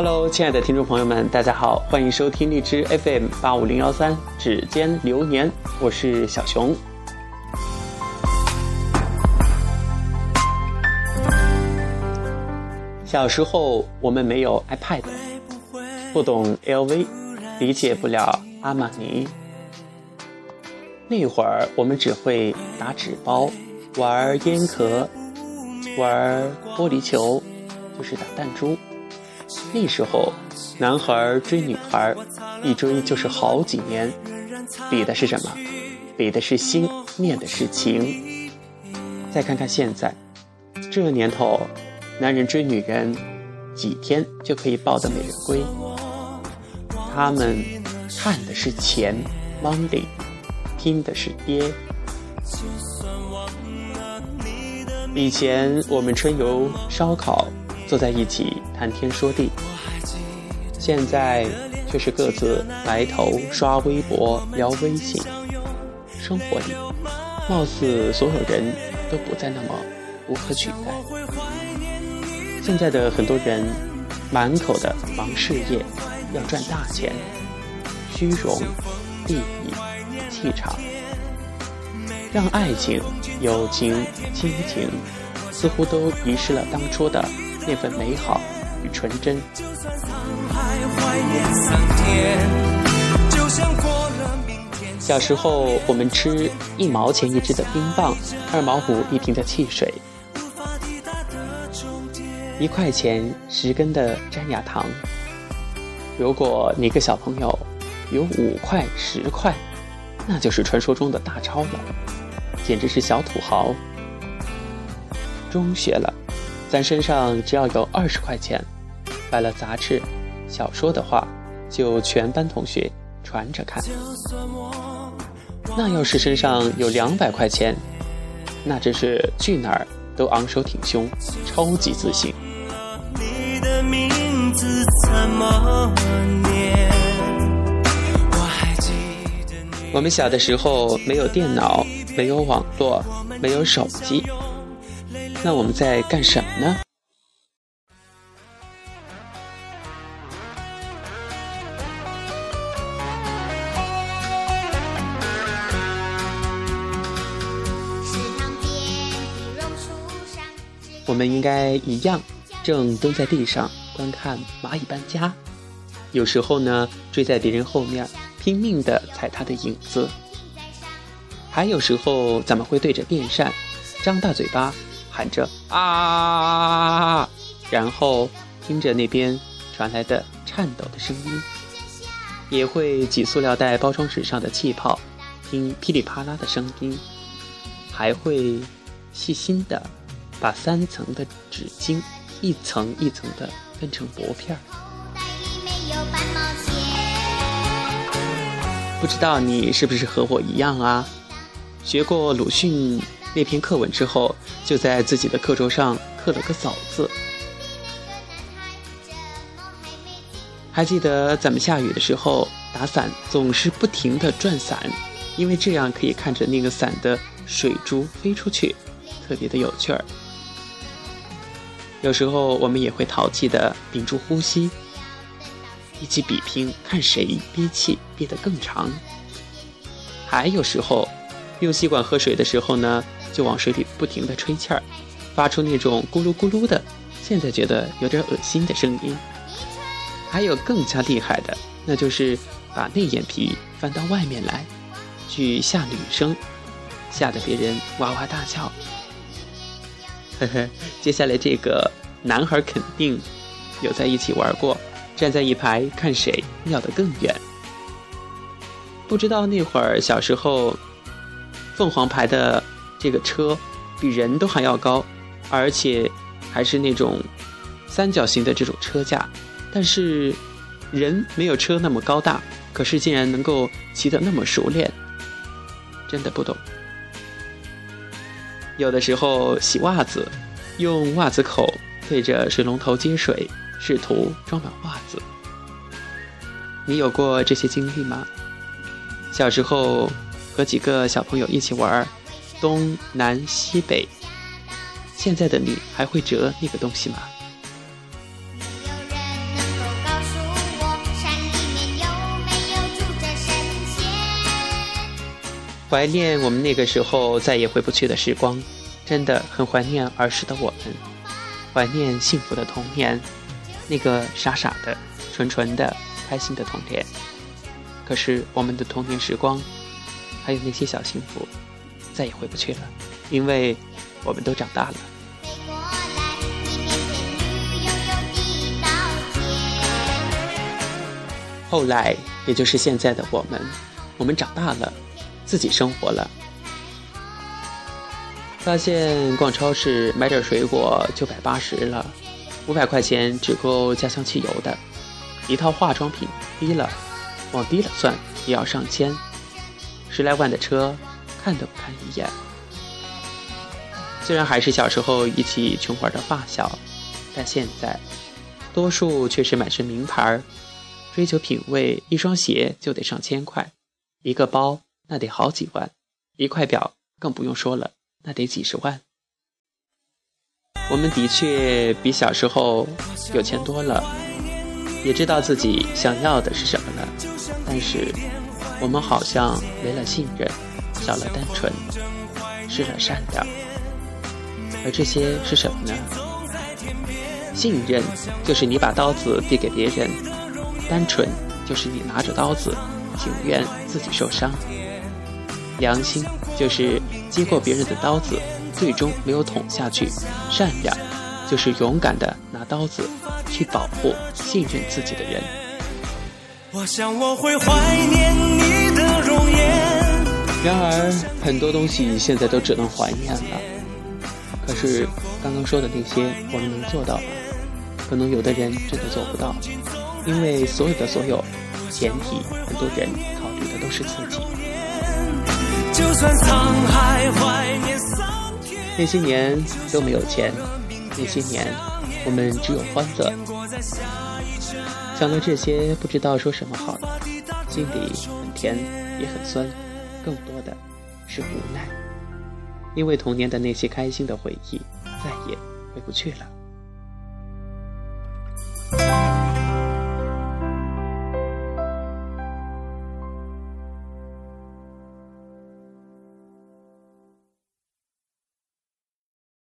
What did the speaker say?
Hello，亲爱的听众朋友们，大家好，欢迎收听荔枝 FM 八五零幺三指尖流年，我是小熊。小时候我们没有 iPad，不懂 LV，理解不了阿玛尼。那会儿我们只会打纸包、玩烟壳、玩玻璃球，就是打弹珠。那时候，男孩追女孩，一追就是好几年，比的是什么？比的是心，念的是情。再看看现在，这年头，男人追女人，几天就可以抱得美人归。他们看的是钱，money。拼的是爹。以前我们春游烧烤，坐在一起谈天说地，现在却是各自埋头刷微博、聊微信。生活里，貌似所有人都不再那么无可取代。现在的很多人，满口的忙事业，要赚大钱，虚荣、利益。气场，让爱情、友情、亲情，似乎都遗失了当初的那份美好与纯真。小时候，我们吃一毛钱一支的冰棒，二毛五一瓶的汽水，一块钱十根的粘牙糖。如果哪个小朋友有五块、十块，那就是传说中的大钞了，简直是小土豪。中学了，咱身上只要有二十块钱，买了杂志、小说的话，就全班同学传着看。那要是身上有两百块钱，那真是去哪儿都昂首挺胸，超级自信。你的名字怎么？我们小的时候没有电脑，没有网络，没有手机，那我们在干什么呢？我们应该一样，正蹲在地上观看蚂蚁搬家，有时候呢追在别人后面。拼命的踩他的影子，还有时候咱们会对着电扇，张大嘴巴喊着啊，然后听着那边传来的颤抖的声音，也会挤塑料袋包装纸上的气泡，听噼里啪啦的声音，还会细心的把三层的纸巾一层一层的分成薄片儿。不知道你是不是和我一样啊？学过鲁迅那篇课文之后，就在自己的课桌上刻了个“早”字。还记得咱们下雨的时候打伞，总是不停的转伞，因为这样可以看着那个伞的水珠飞出去，特别的有趣儿。有时候我们也会淘气的屏住呼吸。一起比拼，看谁憋气憋得更长。还有时候，用吸管喝水的时候呢，就往水里不停地吹气儿，发出那种咕噜咕噜的，现在觉得有点恶心的声音。还有更加厉害的，那就是把内眼皮翻到外面来，去吓女生，吓得别人哇哇大笑。呵呵，接下来这个男孩肯定有在一起玩过。站在一排看谁尿得更远。不知道那会儿小时候，凤凰牌的这个车比人都还要高，而且还是那种三角形的这种车架，但是人没有车那么高大，可是竟然能够骑得那么熟练，真的不懂。有的时候洗袜子，用袜子口对着水龙头接水。试图装满袜子，你有过这些经历吗？小时候和几个小朋友一起玩儿东南西北，现在的你还会折那个东西吗？怀念我们那个时候再也回不去的时光，真的很怀念儿时的我们。怀念幸福的童年，那个傻傻的、纯纯的、开心的童年。可是我们的童年时光还有那些小幸福。再也回不去了，因为我们都长大了。后来，也就是现在的我们，我们长大了，自己生活了，发现逛超市买点水果就百八十了，五百块钱只够家乡汽油的，一套化妆品低了，往低了算也要上千，十来万的车看都不看一眼。虽然还是小时候一起穷玩的发小，但现在，多数却是满身名牌。追求品味，一双鞋就得上千块，一个包那得好几万，一块表更不用说了，那得几十万。我们的确比小时候有钱多了，也知道自己想要的是什么了，但是我们好像没了信任，少了单纯，失了善良。而这些是什么呢？信任就是你把刀子递给别人。单纯就是你拿着刀子，情愿自己受伤；良心就是接过别人的刀子，最终没有捅下去；善良就是勇敢的拿刀子去保护信任自己的人。我想我会怀念你的容颜。然而，很多东西现在都只能怀念了。可是，刚刚说的那些，我们能做到吗？可能有的人真的做不到。因为所有的所有前提，很多人考虑的都是自己。那些年都没有钱，那些年我们只有欢乐。想到这些，不知道说什么好，心里很甜也很酸，更多的是无奈。因为童年的那些开心的回忆，再也回不去了。